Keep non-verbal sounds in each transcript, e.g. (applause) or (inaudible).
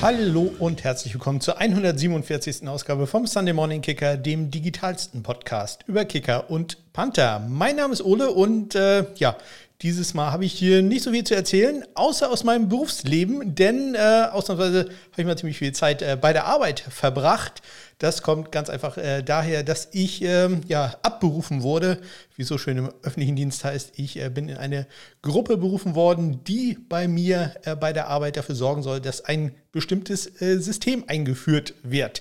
Hallo und herzlich willkommen zur 147. Ausgabe vom Sunday Morning Kicker, dem digitalsten Podcast über Kicker und Panther. Mein Name ist Ole und äh, ja, dieses Mal habe ich hier nicht so viel zu erzählen, außer aus meinem Berufsleben, denn äh, ausnahmsweise habe ich mal ziemlich viel Zeit äh, bei der Arbeit verbracht. Das kommt ganz einfach äh, daher, dass ich ähm, ja, abberufen wurde, wie so schön im öffentlichen Dienst heißt. Ich äh, bin in eine Gruppe berufen worden, die bei mir äh, bei der Arbeit dafür sorgen soll, dass ein bestimmtes äh, System eingeführt wird.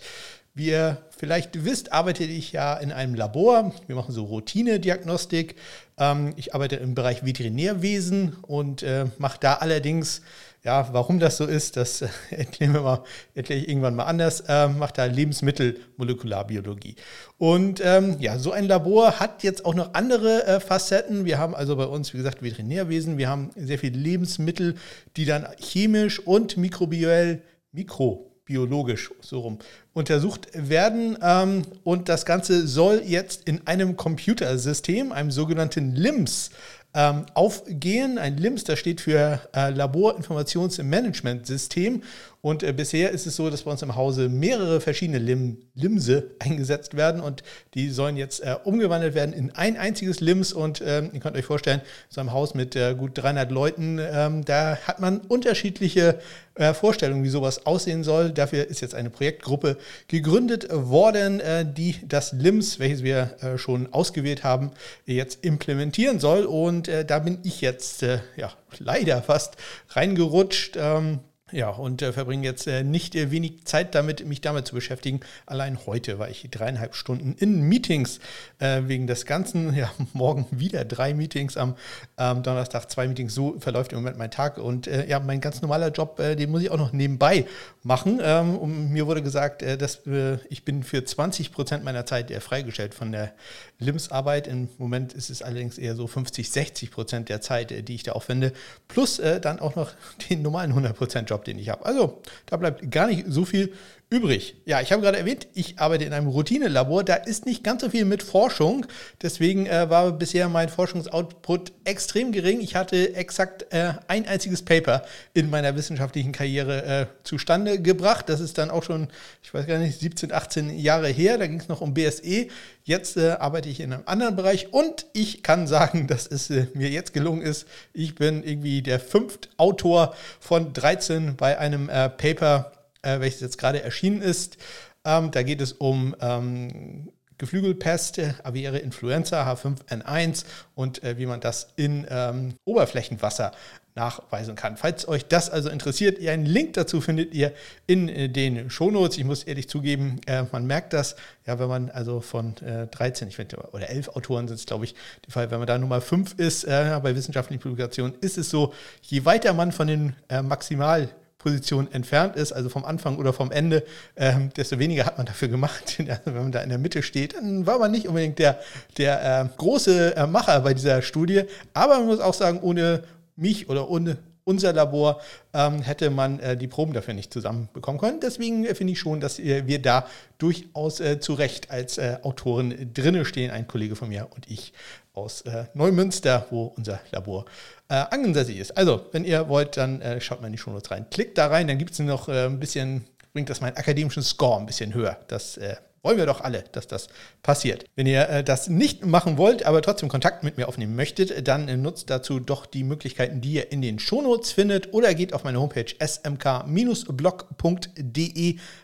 Wie ihr vielleicht wisst, arbeite ich ja in einem Labor. Wir machen so Routine-Diagnostik. Ähm, ich arbeite im Bereich Veterinärwesen und äh, mache da allerdings, ja, warum das so ist, das äh, (laughs) erklären wir mal, erkläre ich irgendwann mal anders, äh, mache da Lebensmittelmolekularbiologie. Und ähm, ja, so ein Labor hat jetzt auch noch andere äh, Facetten. Wir haben also bei uns, wie gesagt, Veterinärwesen. Wir haben sehr viele Lebensmittel, die dann chemisch und mikrobiell, mikro biologisch so rum untersucht werden. Ähm, und das Ganze soll jetzt in einem Computersystem, einem sogenannten LIMS, ähm, aufgehen. Ein LIMS, das steht für äh, Laborinformationsmanagementsystem. Und äh, bisher ist es so, dass bei uns im Hause mehrere verschiedene Lim Limse eingesetzt werden und die sollen jetzt äh, umgewandelt werden in ein einziges LIMS. Und ähm, ihr könnt euch vorstellen, so einem Haus mit äh, gut 300 Leuten, ähm, da hat man unterschiedliche äh, Vorstellungen, wie sowas aussehen soll. Dafür ist jetzt eine Projektgruppe gegründet worden, äh, die das LIMS, welches wir äh, schon ausgewählt haben, jetzt implementieren soll. Und da bin ich jetzt ja leider fast reingerutscht. Ähm, ja, und äh, verbringe jetzt äh, nicht äh, wenig Zeit damit, mich damit zu beschäftigen. Allein heute war ich dreieinhalb Stunden in Meetings äh, wegen des Ganzen. Ja, (laughs) morgen wieder drei Meetings, am ähm, Donnerstag zwei Meetings. So verläuft im Moment mein Tag. Und äh, ja, mein ganz normaler Job, äh, den muss ich auch noch nebenbei machen. Ähm, und mir wurde gesagt, dass ich bin für 20 Prozent meiner Zeit freigestellt von der LIMS-Arbeit. Im Moment ist es allerdings eher so 50, 60 Prozent der Zeit, die ich da aufwende. Plus dann auch noch (laughs) den normalen 100 Prozent Job Job, den ich habe. Also da bleibt gar nicht so viel übrig. Ja, ich habe gerade erwähnt, ich arbeite in einem Routinelabor. Da ist nicht ganz so viel mit Forschung. Deswegen äh, war bisher mein Forschungsoutput extrem gering. Ich hatte exakt äh, ein einziges Paper in meiner wissenschaftlichen Karriere äh, zustande gebracht. Das ist dann auch schon, ich weiß gar nicht, 17, 18 Jahre her. Da ging es noch um BSE. Jetzt äh, arbeite ich in einem anderen Bereich und ich kann sagen, dass es äh, mir jetzt gelungen ist. Ich bin irgendwie der fünfte Autor von 13 bei einem äh, Paper äh, welches jetzt gerade erschienen ist. Ähm, da geht es um ähm, Geflügelpest, Aviäre Influenza H5N1 und äh, wie man das in ähm, Oberflächenwasser nachweisen kann. Falls euch das also interessiert, einen Link dazu findet ihr in äh, den Shownotes. Ich muss ehrlich zugeben, äh, man merkt das, ja, wenn man also von äh, 13, ich finde, oder 11 Autoren sind es, glaube ich, die Fall, wenn man da Nummer 5 ist, äh, bei wissenschaftlichen Publikationen, ist es so, je weiter man von den äh, Maximal- Position entfernt ist, also vom Anfang oder vom Ende, ähm, desto weniger hat man dafür gemacht. (laughs) Wenn man da in der Mitte steht, dann war man nicht unbedingt der, der äh, große äh, Macher bei dieser Studie. Aber man muss auch sagen, ohne mich oder ohne unser Labor ähm, hätte man äh, die Proben dafür nicht zusammenbekommen können. Deswegen äh, finde ich schon, dass äh, wir da durchaus äh, zu Recht als äh, Autoren drinne stehen, ein Kollege von mir und ich aus äh, Neumünster, wo unser Labor äh, ansässig ist. Also, wenn ihr wollt, dann schaut mal in die Shownotes rein. Klickt da rein, dann gibt es noch ein bisschen, bringt das meinen akademischen Score ein bisschen höher. Das wollen wir doch alle, dass das passiert. Wenn ihr äh, das nicht machen wollt, aber trotzdem Kontakt mit mir aufnehmen möchtet, dann äh, nutzt dazu doch die Möglichkeiten, die ihr in den Shownotes findet oder geht auf meine Homepage smk-blog.de.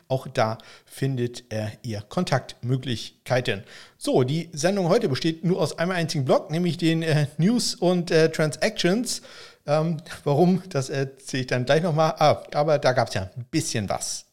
Auch da findet äh, ihr Kontaktmöglichkeiten. So, die Sendung heute besteht nur aus einem einzigen Blog, nämlich den äh, News und äh, Transactions. Ähm, warum, das erzähle ich dann gleich nochmal. Ah, aber da gab es ja ein bisschen was.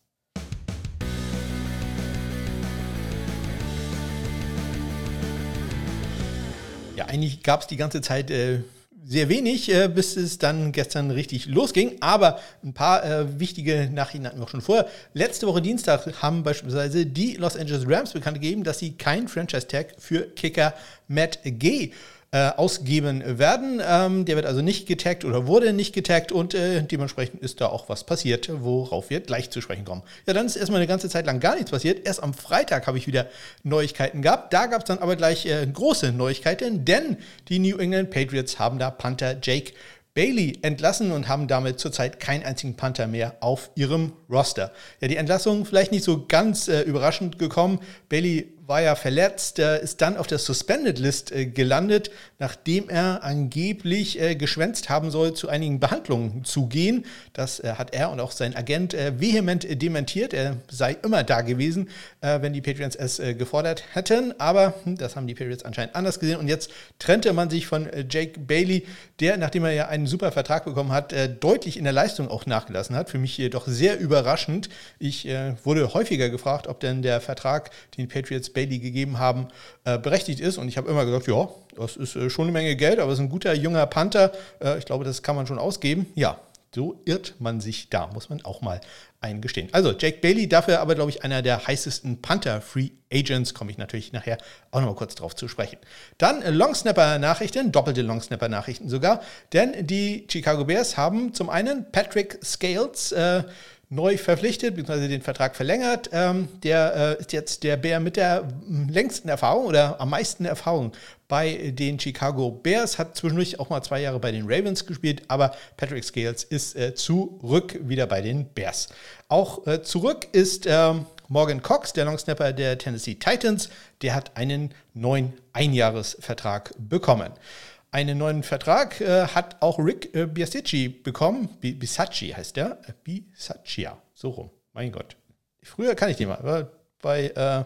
Ja, eigentlich gab es die ganze Zeit äh, sehr wenig, äh, bis es dann gestern richtig losging. Aber ein paar äh, wichtige Nachrichten hatten wir auch schon vorher. Letzte Woche Dienstag haben beispielsweise die Los Angeles Rams bekannt gegeben, dass sie kein Franchise-Tag für Kicker Matt Gay äh, ausgeben werden. Ähm, der wird also nicht getaggt oder wurde nicht getaggt und äh, dementsprechend ist da auch was passiert, worauf wir gleich zu sprechen kommen. Ja, dann ist erstmal eine ganze Zeit lang gar nichts passiert. Erst am Freitag habe ich wieder Neuigkeiten gehabt. Da gab es dann aber gleich äh, große Neuigkeiten, denn die New England Patriots haben da Panther Jake Bailey entlassen und haben damit zurzeit keinen einzigen Panther mehr auf ihrem Roster. Ja, die Entlassung vielleicht nicht so ganz äh, überraschend gekommen. Bailey war ja verletzt, äh, ist dann auf der Suspended List äh, gelandet, nachdem er angeblich äh, geschwänzt haben soll, zu einigen Behandlungen zu gehen. Das hat er und auch sein Agent vehement dementiert. Er sei immer da gewesen, wenn die Patriots es gefordert hätten. Aber hm, das haben die Patriots anscheinend anders gesehen. Und jetzt trennte man sich von Jake Bailey, der, nachdem er ja einen super Vertrag bekommen hat, deutlich in der Leistung auch nachgelassen hat. Für mich jedoch sehr überraschend. Ich wurde häufiger gefragt, ob denn der Vertrag, den Patriots Bailey gegeben haben, äh, berechtigt ist. Und ich habe immer gesagt, ja, das ist äh, schon eine Menge Geld, aber es ist ein guter junger Panther. Äh, ich glaube, das kann man schon ausgeben. Ja, so irrt man sich da, muss man auch mal eingestehen. Also Jake Bailey, dafür aber, glaube ich, einer der heißesten Panther-Free Agents, komme ich natürlich nachher auch nochmal kurz drauf zu sprechen. Dann Longsnapper-Nachrichten, doppelte Longsnapper-Nachrichten sogar, denn die Chicago Bears haben zum einen Patrick Scales, äh, neu verpflichtet, beziehungsweise den Vertrag verlängert. Ähm, der äh, ist jetzt der Bär mit der längsten Erfahrung oder am meisten Erfahrung bei den Chicago Bears, hat zwischendurch auch mal zwei Jahre bei den Ravens gespielt, aber Patrick Scales ist äh, zurück wieder bei den Bears. Auch äh, zurück ist ähm, Morgan Cox, der Longsnapper der Tennessee Titans, der hat einen neuen Einjahresvertrag bekommen. Einen neuen Vertrag äh, hat auch Rick äh, Biasacci bekommen. Bisacci heißt der. Äh, Bisaccia, so rum. Mein Gott. Früher kann ich den mal. Bei äh,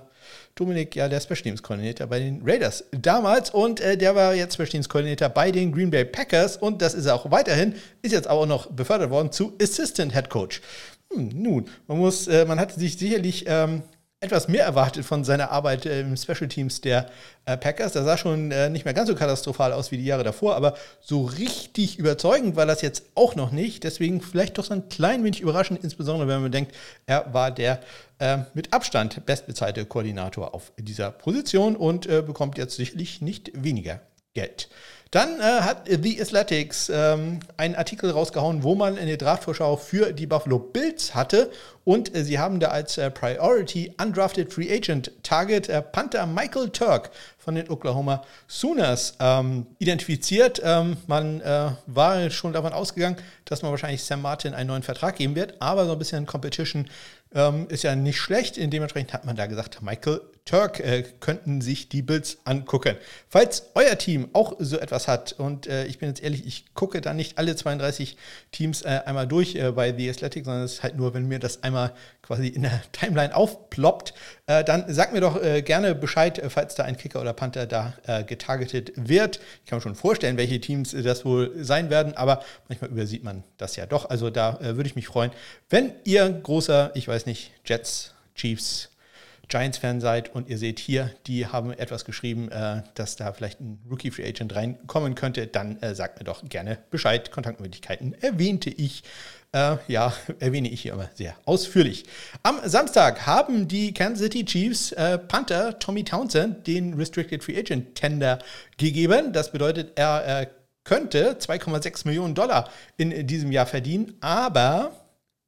Dominik, ja, der Special Teams Koordinator bei den Raiders damals und äh, der war jetzt Special Teams Koordinator bei den Green Bay Packers und das ist er auch weiterhin, ist jetzt auch noch befördert worden zu Assistant Head Coach. Hm, nun, man muss, äh, man hatte sich sicherlich ähm, etwas mehr erwartet von seiner Arbeit äh, im Special Teams der äh, Packers. Das sah schon äh, nicht mehr ganz so katastrophal aus wie die Jahre davor, aber so richtig überzeugend war das jetzt auch noch nicht. Deswegen vielleicht doch so ein klein wenig überraschend, insbesondere wenn man denkt, er war der äh, mit Abstand bestbezahlte Koordinator auf dieser Position und äh, bekommt jetzt sicherlich nicht weniger Geld. Dann äh, hat The Athletics ähm, einen Artikel rausgehauen, wo man eine Draftvorschau für die Buffalo Bills hatte. Und äh, sie haben da als äh, Priority Undrafted Free Agent Target äh, Panther Michael Turk von den Oklahoma Sooners ähm, identifiziert. Ähm, man äh, war schon davon ausgegangen, dass man wahrscheinlich Sam Martin einen neuen Vertrag geben wird, aber so ein bisschen Competition ähm, ist ja nicht schlecht. Dementsprechend hat man da gesagt, Michael Turk äh, könnten sich die Bills angucken. Falls euer Team auch so etwas hat, und äh, ich bin jetzt ehrlich, ich gucke da nicht alle 32 Teams äh, einmal durch äh, bei The Athletic, sondern es ist halt nur, wenn mir das einmal quasi in der Timeline aufploppt, äh, dann sagt mir doch äh, gerne Bescheid, falls da ein Kicker oder Panther da getargetet wird. Ich kann mir schon vorstellen, welche Teams das wohl sein werden, aber manchmal übersieht man das ja doch. Also da würde ich mich freuen, wenn ihr großer, ich weiß nicht, Jets, Chiefs, Giants-Fan seid und ihr seht hier, die haben etwas geschrieben, äh, dass da vielleicht ein Rookie-Free Agent reinkommen könnte, dann äh, sagt mir doch gerne Bescheid. Kontaktmöglichkeiten erwähnte ich. Äh, ja, erwähne ich hier immer sehr ausführlich. Am Samstag haben die Kansas City Chiefs äh, Panther Tommy Townsend den Restricted Free Agent Tender gegeben. Das bedeutet, er könnte 2,6 Millionen Dollar in diesem Jahr verdienen, aber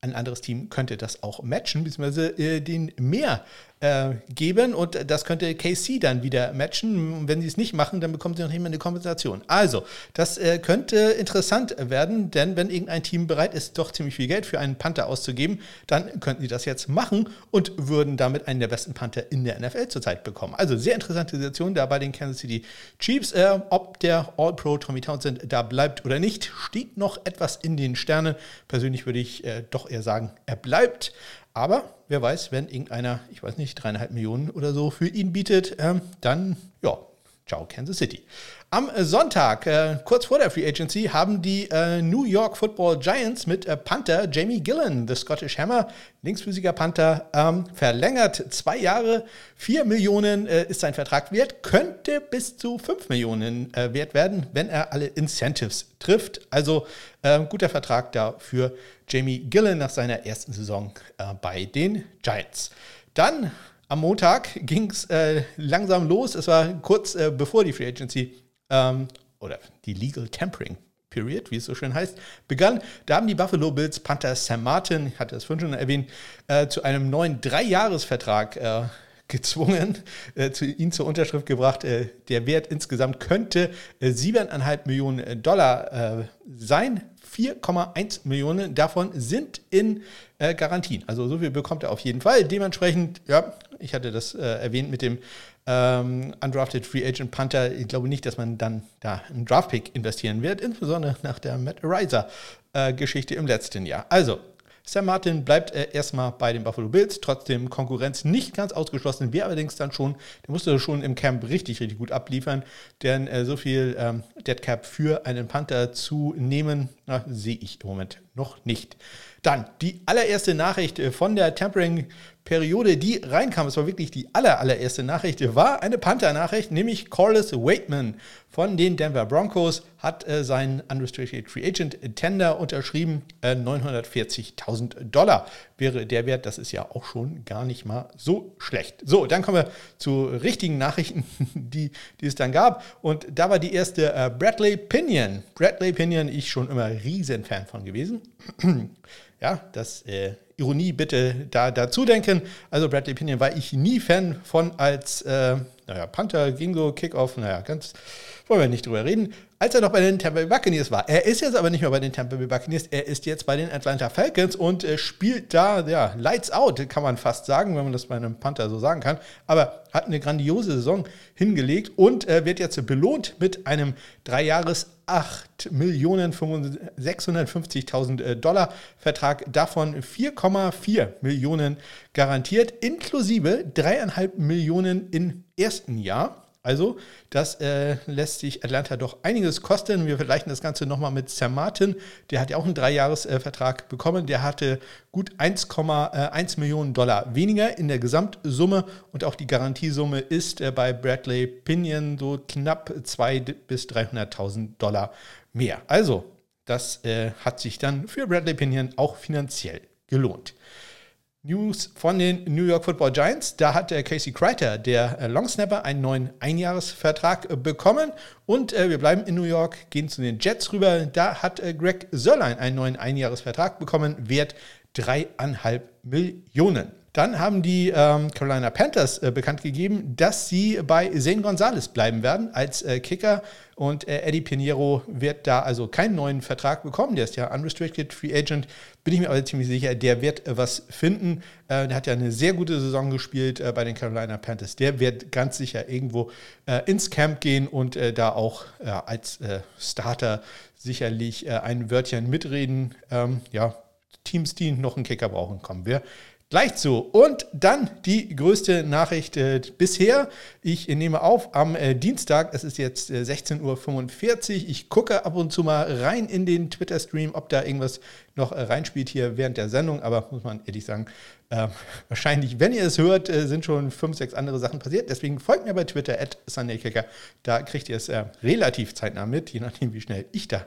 ein anderes Team könnte das auch matchen, beziehungsweise äh, den mehr äh, geben und das könnte KC dann wieder matchen. Wenn sie es nicht machen, dann bekommen sie noch nicht mehr eine Kompensation. Also, das äh, könnte interessant werden, denn wenn irgendein Team bereit ist, doch ziemlich viel Geld für einen Panther auszugeben, dann könnten sie das jetzt machen und würden damit einen der besten Panther in der NFL zurzeit bekommen. Also, sehr interessante Situation da bei den Kansas City Chiefs. Äh, ob der All-Pro Tommy Townsend da bleibt oder nicht, steht noch etwas in den Sternen. Persönlich würde ich äh, doch eher sagen, er bleibt. Aber wer weiß, wenn irgendeiner, ich weiß nicht, dreieinhalb Millionen oder so für ihn bietet, ähm, dann, ja, ciao Kansas City. Am Sonntag, äh, kurz vor der Free Agency, haben die äh, New York Football Giants mit äh, Panther Jamie Gillen, the Scottish Hammer, linksfüßiger Panther, ähm, verlängert. Zwei Jahre, vier Millionen äh, ist sein Vertrag wert, könnte bis zu fünf Millionen äh, wert werden, wenn er alle Incentives trifft. Also guter Vertrag da für Jamie Gillen nach seiner ersten Saison äh, bei den Giants. Dann am Montag ging es langsam los. Es war kurz bevor die Free Agency ähm, oder die Legal Tampering Period, wie es so schön heißt, begann. Da haben die Buffalo Bills Panther Sam Martin, ich hatte das vorhin schon erwähnt, äh, zu einem neuen Dreijahresvertrag äh, gezwungen, äh, zu, ihn zur Unterschrift gebracht. Äh, der Wert insgesamt könnte äh, 7,5 Millionen Dollar äh, sein. 4,1 Millionen davon sind in äh, Garantien. Also so viel bekommt er auf jeden Fall. Dementsprechend, ja, ich hatte das äh, erwähnt mit dem ähm, Undrafted Free Agent Panther. Ich glaube nicht, dass man dann da einen Draftpick investieren wird, insbesondere nach der Matt Ariza äh, Geschichte im letzten Jahr. Also, Sam Martin bleibt äh, erstmal bei den Buffalo Bills, trotzdem Konkurrenz nicht ganz ausgeschlossen. Wir allerdings dann schon, der musste schon im Camp richtig, richtig gut abliefern, denn äh, so viel ähm, Dead Cap für einen Panther zu nehmen, sehe ich im Moment noch nicht. Dann die allererste Nachricht äh, von der Tampering Periode, die reinkam, es war wirklich die aller, allererste Nachricht, war eine Panther-Nachricht, nämlich Corliss Waitman von den Denver Broncos hat äh, seinen Unrestricted Free Agent Tender unterschrieben. Äh, 940.000 Dollar wäre der Wert. Das ist ja auch schon gar nicht mal so schlecht. So, dann kommen wir zu richtigen Nachrichten, (laughs) die, die es dann gab. Und da war die erste äh, Bradley Pinion. Bradley Pinion, ich schon immer riesen Fan von gewesen. (clears throat) ja, das äh, Ironie bitte da dazu denken. Also Bradley Pinion war ich nie Fan von als, äh, naja, Panther, Gingo, Kickoff, naja, ganz, wollen wir nicht drüber reden als er noch bei den Tampa Bay Buccaneers war. Er ist jetzt aber nicht mehr bei den Tampa Bay Buccaneers, er ist jetzt bei den Atlanta Falcons und äh, spielt da, ja, Lights Out, kann man fast sagen, wenn man das bei einem Panther so sagen kann. Aber hat eine grandiose Saison hingelegt und äh, wird jetzt belohnt mit einem Dreijahres 8.650.000 äh, Dollar Vertrag, davon 4,4 Millionen garantiert, inklusive 3,5 Millionen im ersten Jahr. Also, das äh, lässt sich Atlanta doch einiges kosten. Wir vergleichen das Ganze nochmal mit Sam Martin. Der hat ja auch einen Dreijahresvertrag äh, bekommen. Der hatte gut 1,1 Millionen Dollar weniger in der Gesamtsumme und auch die Garantiesumme ist äh, bei Bradley Pinion so knapp 200.000 bis 300.000 Dollar mehr. Also, das äh, hat sich dann für Bradley Pinion auch finanziell gelohnt. News von den New York Football Giants. Da hat der Casey Kreiter, der äh, Longsnapper, einen neuen Einjahresvertrag äh, bekommen. Und äh, wir bleiben in New York, gehen zu den Jets rüber. Da hat Greg Sörlein einen neuen Einjahresvertrag bekommen, wert dreieinhalb Millionen. Dann haben die ähm, Carolina Panthers äh, bekannt gegeben, dass sie bei Zane Gonzalez bleiben werden als äh, Kicker. Und äh, Eddie Pinheiro wird da also keinen neuen Vertrag bekommen. Der ist ja Unrestricted Free Agent. Bin ich mir aber ziemlich sicher, der wird äh, was finden. Äh, der hat ja eine sehr gute Saison gespielt äh, bei den Carolina Panthers. Der wird ganz sicher irgendwo ins Camp gehen und da auch als Starter sicherlich ein Wörtchen mitreden. Ähm, ja, Teams, die noch einen Kicker brauchen, kommen wir gleich zu. Und dann die größte Nachricht äh, bisher. Ich nehme auf am äh, Dienstag, es ist jetzt äh, 16.45 Uhr. Ich gucke ab und zu mal rein in den Twitter-Stream, ob da irgendwas noch äh, reinspielt hier während der Sendung. Aber muss man ehrlich sagen, äh, (laughs) wahrscheinlich, wenn ihr es hört, äh, sind schon fünf, sechs andere Sachen passiert. Deswegen folgt mir bei Twitter at SundayKicker. Da kriegt ihr es relativ zeitnah mit, je nachdem, wie schnell ich das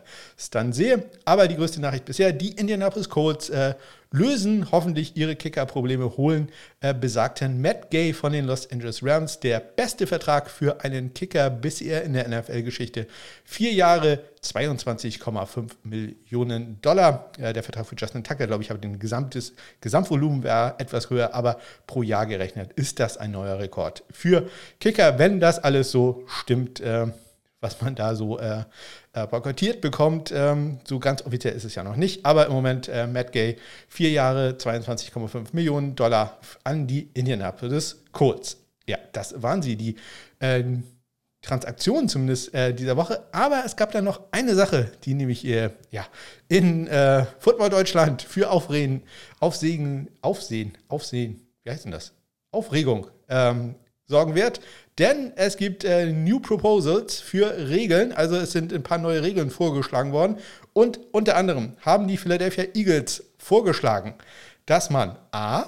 dann sehe. Aber die größte Nachricht bisher, die Indianapolis Colts lösen hoffentlich ihre Kicker-Probleme, holen äh, besagten Matt Gay von den Los Angeles Rams, der beste Vertrag für einen Kicker bisher in der NFL-Geschichte. Vier Jahre, 22,5 Millionen Dollar. Äh, der Vertrag für Justin Tucker, glaube ich, habe den gesamtes Gesamtvolumen war etwas höher, aber pro Jahr gerechnet ist das ein neuer Rekord für Kicker, wenn das alles so stimmt. Äh, was man da so äh, äh, boykottiert bekommt. Ähm, so ganz offiziell ist es ja noch nicht, aber im Moment äh, Matt Gay, vier Jahre, 22,5 Millionen Dollar an die Indianapolis Colts. Ja, das waren sie, die äh, Transaktionen zumindest äh, dieser Woche. Aber es gab dann noch eine Sache, die nämlich äh, ja, in äh, Football Deutschland für Aufreden, Aufsehen, Aufsehen, Aufsehen, wie heißt denn das? Aufregung ähm, sorgen wird. Denn es gibt äh, New Proposals für Regeln. Also es sind ein paar neue Regeln vorgeschlagen worden. Und unter anderem haben die Philadelphia Eagles vorgeschlagen, dass man A,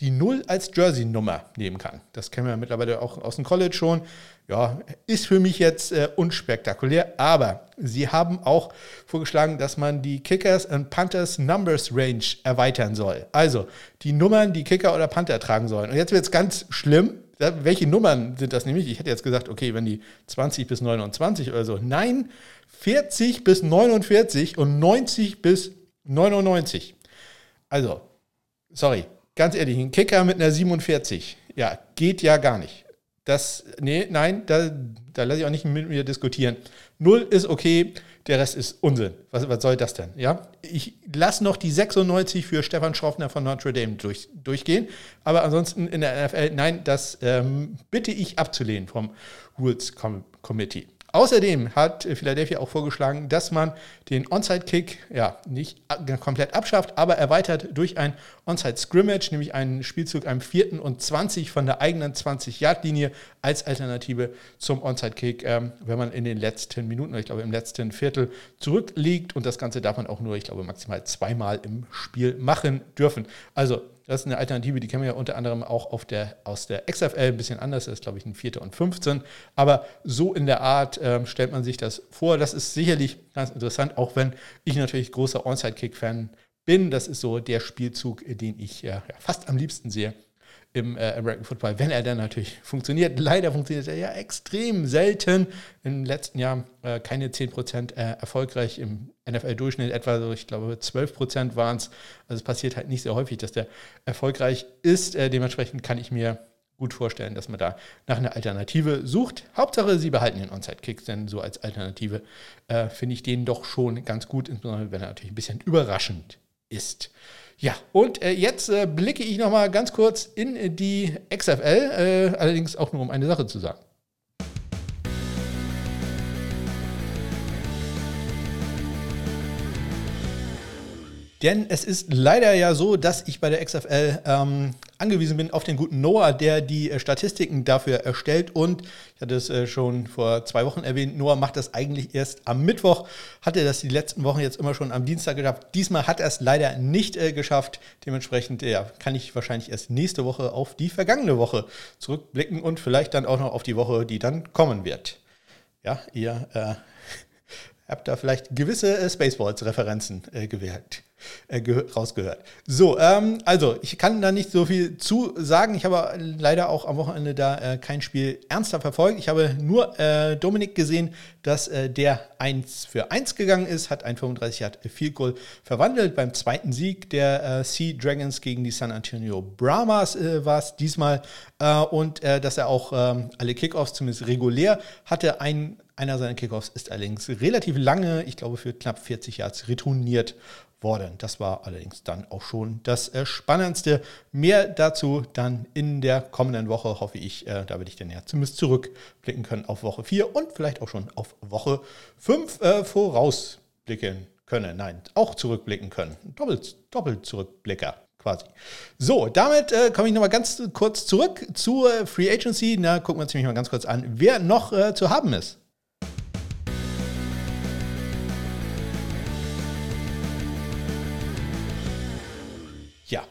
die Null als Jersey-Nummer nehmen kann. Das kennen wir mittlerweile auch aus dem College schon. Ja, ist für mich jetzt äh, unspektakulär, aber sie haben auch vorgeschlagen, dass man die Kickers and Panthers Numbers Range erweitern soll. Also die Nummern, die Kicker oder Panther tragen sollen. Und jetzt wird es ganz schlimm, welche Nummern sind das nämlich? Ich hätte jetzt gesagt, okay, wenn die 20 bis 29 oder so. Nein, 40 bis 49 und 90 bis 99. Also, sorry, ganz ehrlich, ein Kicker mit einer 47 ja, geht ja gar nicht. Das, nee, nein, da, da lasse ich auch nicht mit mir diskutieren. Null ist okay, der Rest ist Unsinn. Was, was soll das denn? Ja? Ich lasse noch die 96 für Stefan Schroffner von Notre Dame durch, durchgehen, aber ansonsten in der NFL, nein, das ähm, bitte ich abzulehnen vom Rules Committee. Außerdem hat Philadelphia auch vorgeschlagen, dass man den Onside-Kick ja nicht komplett abschafft, aber erweitert durch ein Onside-Scrimmage, nämlich einen Spielzug am 4. und 20 von der eigenen 20-Yard-Linie als Alternative zum Onside-Kick, ähm, wenn man in den letzten Minuten, ich glaube im letzten Viertel zurückliegt. Und das Ganze darf man auch nur, ich glaube, maximal zweimal im Spiel machen dürfen. Also das ist eine Alternative, die kennen wir ja unter anderem auch auf der, aus der XFL ein bisschen anders. Das ist, glaube ich, ein 4. und 15. Aber so in der Art äh, stellt man sich das vor. Das ist sicherlich ganz interessant, auch wenn ich natürlich großer Onside-Kick-Fan bin. Das ist so der Spielzug, den ich äh, ja, fast am liebsten sehe im äh, American Football, wenn er dann natürlich (laughs) funktioniert. Leider funktioniert er ja extrem selten. Im letzten Jahr äh, keine 10% äh, erfolgreich, im NFL-Durchschnitt etwa so, ich glaube, 12% waren es. Also es passiert halt nicht sehr häufig, dass der erfolgreich ist. Äh, dementsprechend kann ich mir gut vorstellen, dass man da nach einer Alternative sucht. Hauptsache, sie behalten den Onside-Kicks, denn so als Alternative äh, finde ich den doch schon ganz gut, insbesondere wenn er natürlich ein bisschen überraschend ist. Ja, und äh, jetzt äh, blicke ich nochmal ganz kurz in die XFL, äh, allerdings auch nur um eine Sache zu sagen. Denn es ist leider ja so, dass ich bei der XFL ähm, angewiesen bin auf den guten Noah, der die äh, Statistiken dafür erstellt. Und ich hatte es äh, schon vor zwei Wochen erwähnt, Noah macht das eigentlich erst am Mittwoch. Hatte das die letzten Wochen jetzt immer schon am Dienstag geschafft. Diesmal hat er es leider nicht äh, geschafft. Dementsprechend ja, kann ich wahrscheinlich erst nächste Woche auf die vergangene Woche zurückblicken und vielleicht dann auch noch auf die Woche, die dann kommen wird. Ja, ihr äh, habt da vielleicht gewisse äh, Spaceballs-Referenzen äh, äh, rausgehört. So, ähm, also ich kann da nicht so viel zu sagen. Ich habe leider auch am Wochenende da kein Spiel ernster verfolgt. Ich habe nur Dominik gesehen, dass der 1 für 1 gegangen ist, hat ein 35 Yard Field Goal verwandelt. Beim zweiten Sieg der Sea Dragons gegen die San Antonio Brahmas war es diesmal. und dass er auch ähm, alle Kickoffs zumindest regulär hatte. Ein einer seiner Kickoffs ist allerdings relativ lange, ich glaube für knapp 40 Yards, retourniert worden. Das war allerdings dann auch schon das äh, Spannendste. Mehr dazu dann in der kommenden Woche, hoffe ich. Äh, da werde ich dann ja zumindest zurückblicken können auf Woche 4 und vielleicht auch schon auf Woche 5 äh, vorausblicken können. Nein, auch zurückblicken können. Doppelt, doppelt Zurückblicker. Quasi. So, damit äh, komme ich nochmal ganz kurz zurück zur Free Agency. Da gucken wir uns nämlich mal ganz kurz an, wer noch äh, zu haben ist.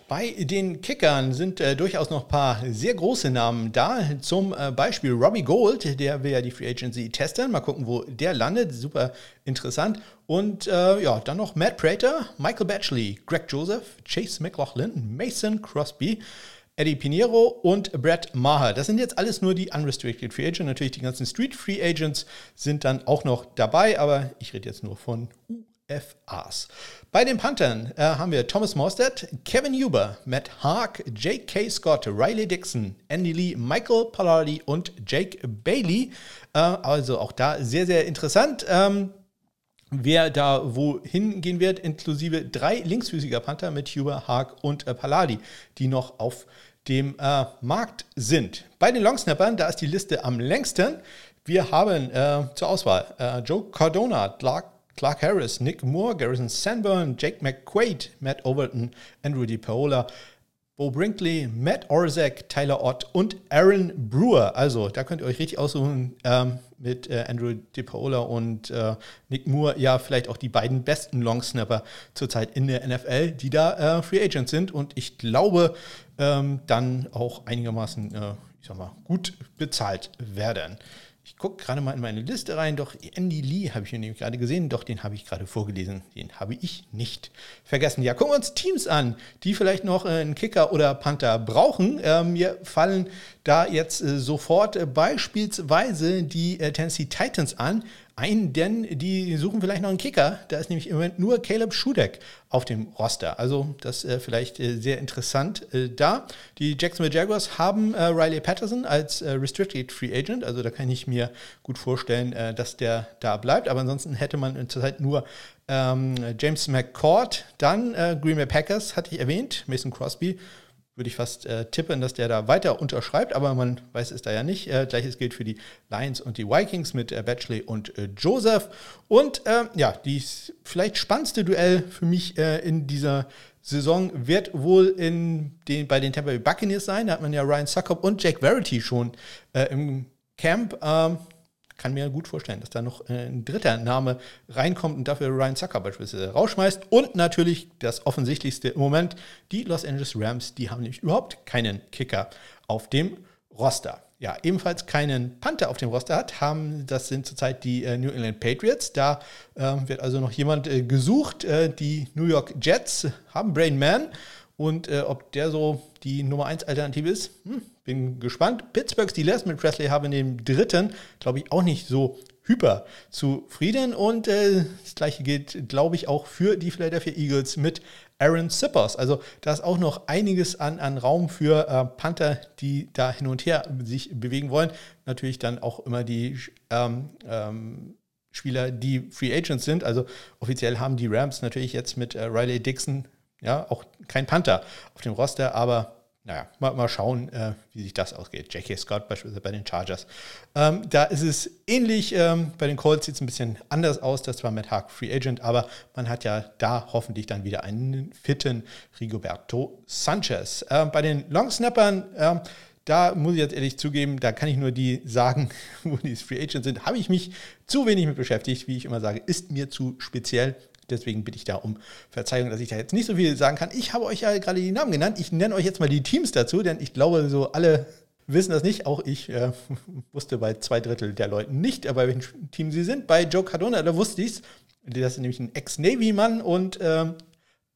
Bei den Kickern sind äh, durchaus noch ein paar sehr große Namen da. Zum äh, Beispiel Robbie Gold, der will ja die Free Agency testen. Mal gucken, wo der landet. Super interessant. Und äh, ja, dann noch Matt Prater, Michael Batchley, Greg Joseph, Chase McLaughlin, Mason Crosby. Eddie Pinheiro und Brett Maher. Das sind jetzt alles nur die Unrestricted Free Agents. Natürlich die ganzen Street Free Agents sind dann auch noch dabei, aber ich rede jetzt nur von UFAs. Bei den Panthern äh, haben wir Thomas Morstead, Kevin Huber, Matt Haag, J.K. Scott, Riley Dixon, Andy Lee, Michael Pallardi und Jake Bailey. Äh, also auch da sehr, sehr interessant. Ähm, wer da wohin gehen wird, inklusive drei linksfüßiger Panther mit Huber, Haag und äh, Palladi, die noch auf dem äh, Markt sind. Bei den Longsnappern, da ist die Liste am längsten. Wir haben äh, zur Auswahl äh, Joe Cardona, Clark Clark Harris, Nick Moore, Garrison Sanborn, Jake McQuaid, Matt Overton, Andrew DiPaola, Bo Brinkley, Matt Orzak, Tyler Ott und Aaron Brewer. Also, da könnt ihr euch richtig aussuchen ähm, mit äh, Andrew DiPaola und äh, Nick Moore. Ja, vielleicht auch die beiden besten Longsnapper zurzeit in der NFL, die da äh, Free Agents sind und ich glaube, ähm, dann auch einigermaßen, äh, ich sag mal, gut bezahlt werden. Ich gucke gerade mal in meine Liste rein, doch Andy Lee habe ich hier nämlich gerade gesehen, doch den habe ich gerade vorgelesen. Den habe ich nicht vergessen. Ja, gucken wir uns Teams an, die vielleicht noch einen Kicker oder Panther brauchen. Äh, mir fallen da jetzt äh, sofort äh, beispielsweise die äh, Tennessee Titans an. Ein, denn die suchen vielleicht noch einen Kicker. Da ist nämlich im Moment nur Caleb Schudeck auf dem Roster. Also das ist äh, vielleicht äh, sehr interessant äh, da. Die Jacksonville Jaguars haben äh, Riley Patterson als äh, Restricted Free Agent. Also da kann ich mir gut vorstellen, äh, dass der da bleibt. Aber ansonsten hätte man zurzeit nur ähm, James McCord. Dann Green Bay Packers, hatte ich erwähnt. Mason Crosby würde ich fast äh, tippen, dass der da weiter unterschreibt, aber man weiß es da ja nicht. Äh, Gleiches gilt für die Lions und die Vikings mit äh, Batchley und äh, Joseph. Und ähm, ja, das vielleicht spannendste Duell für mich äh, in dieser Saison wird wohl in den, bei den Tampa Bay Buccaneers sein. Da hat man ja Ryan Suckup und Jack Verity schon äh, im Camp. Ähm, kann mir gut vorstellen, dass da noch äh, ein dritter Name reinkommt und dafür Ryan Zucker beispielsweise rausschmeißt. Und natürlich das offensichtlichste im Moment, die Los Angeles Rams, die haben nämlich überhaupt keinen Kicker auf dem Roster. Ja, ebenfalls keinen Panther auf dem Roster hat, haben, das sind zurzeit die äh, New England Patriots. Da äh, wird also noch jemand äh, gesucht. Äh, die New York Jets haben Brain Man und äh, ob der so die Nummer 1 Alternative ist, hm, bin gespannt. Pittsburgh Steelers mit Presley haben in dem dritten, glaube ich, auch nicht so hyper zufrieden. Und äh, das gleiche gilt, glaube ich, auch für die Philadelphia Eagles mit Aaron Sippers. Also da ist auch noch einiges an, an Raum für äh, Panther, die da hin und her sich bewegen wollen. Natürlich dann auch immer die ähm, ähm, Spieler, die Free Agents sind. Also offiziell haben die Rams natürlich jetzt mit äh, Riley Dixon ja, auch kein Panther auf dem Roster, aber naja, mal, mal schauen, äh, wie sich das ausgeht. J.K. Scott beispielsweise bei den Chargers. Ähm, da ist es ähnlich. Ähm, bei den Colts sieht es ein bisschen anders aus. Das war Matt Haag Free Agent, aber man hat ja da hoffentlich dann wieder einen fitten Rigoberto Sanchez. Ähm, bei den Longsnappern, ähm, da muss ich jetzt ehrlich zugeben, da kann ich nur die sagen, (laughs) wo die Free Agents sind. Habe ich mich zu wenig mit beschäftigt, wie ich immer sage, ist mir zu speziell. Deswegen bitte ich da um Verzeihung, dass ich da jetzt nicht so viel sagen kann. Ich habe euch ja gerade die Namen genannt. Ich nenne euch jetzt mal die Teams dazu, denn ich glaube, so alle wissen das nicht. Auch ich äh, (laughs) wusste bei zwei Drittel der Leuten nicht, bei welchem Team sie sind. Bei Joe Cardona, da wusste ich es. Das ist nämlich ein Ex-Navy-Mann und äh,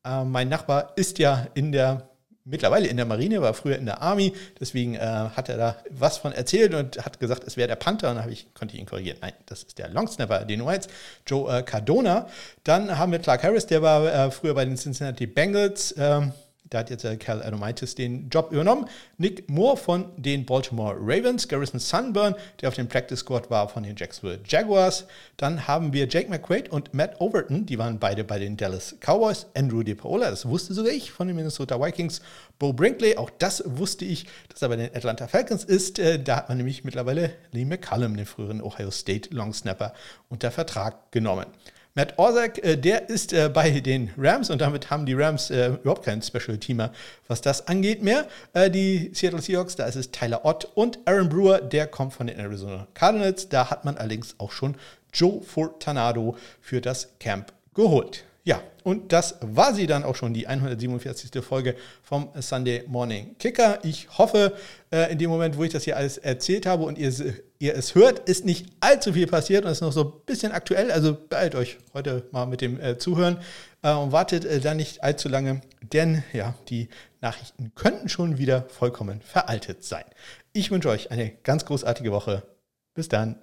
äh, mein Nachbar ist ja in der mittlerweile in der Marine, war früher in der Army, deswegen äh, hat er da was von erzählt und hat gesagt, es wäre der Panther und dann ich, konnte ich ihn korrigieren. Nein, das ist der Longsnapper, den Whites, Joe äh, Cardona. Dann haben wir Clark Harris, der war äh, früher bei den Cincinnati Bengals. Ähm, da hat jetzt äh, Cal Adomaitis den Job übernommen. Nick Moore von den Baltimore Ravens. Garrison Sunburn, der auf dem Practice Squad war von den Jacksonville Jaguars. Dann haben wir Jake McQuaid und Matt Overton. Die waren beide bei den Dallas Cowboys. Andrew DePaola, das wusste sogar ich, von den Minnesota Vikings. Bo Brinkley, auch das wusste ich, dass er bei den Atlanta Falcons ist. Äh, da hat man nämlich mittlerweile Lee McCallum, den früheren Ohio State Longsnapper, unter Vertrag genommen. Matt Orzak, äh, der ist äh, bei den Rams und damit haben die Rams äh, überhaupt keinen Special-Teamer, was das angeht mehr. Äh, die Seattle Seahawks, da ist es Tyler Ott und Aaron Brewer, der kommt von den Arizona Cardinals. Da hat man allerdings auch schon Joe Fortanado für das Camp geholt. Ja, und das war sie dann auch schon, die 147. Folge vom Sunday Morning Kicker. Ich hoffe, äh, in dem Moment, wo ich das hier alles erzählt habe und ihr, ihr es hört, ist nicht allzu viel passiert und ist noch so ein bisschen aktuell. Also beeilt euch heute mal mit dem äh, Zuhören äh, und wartet dann nicht allzu lange, denn ja, die Nachrichten könnten schon wieder vollkommen veraltet sein. Ich wünsche euch eine ganz großartige Woche. Bis dann.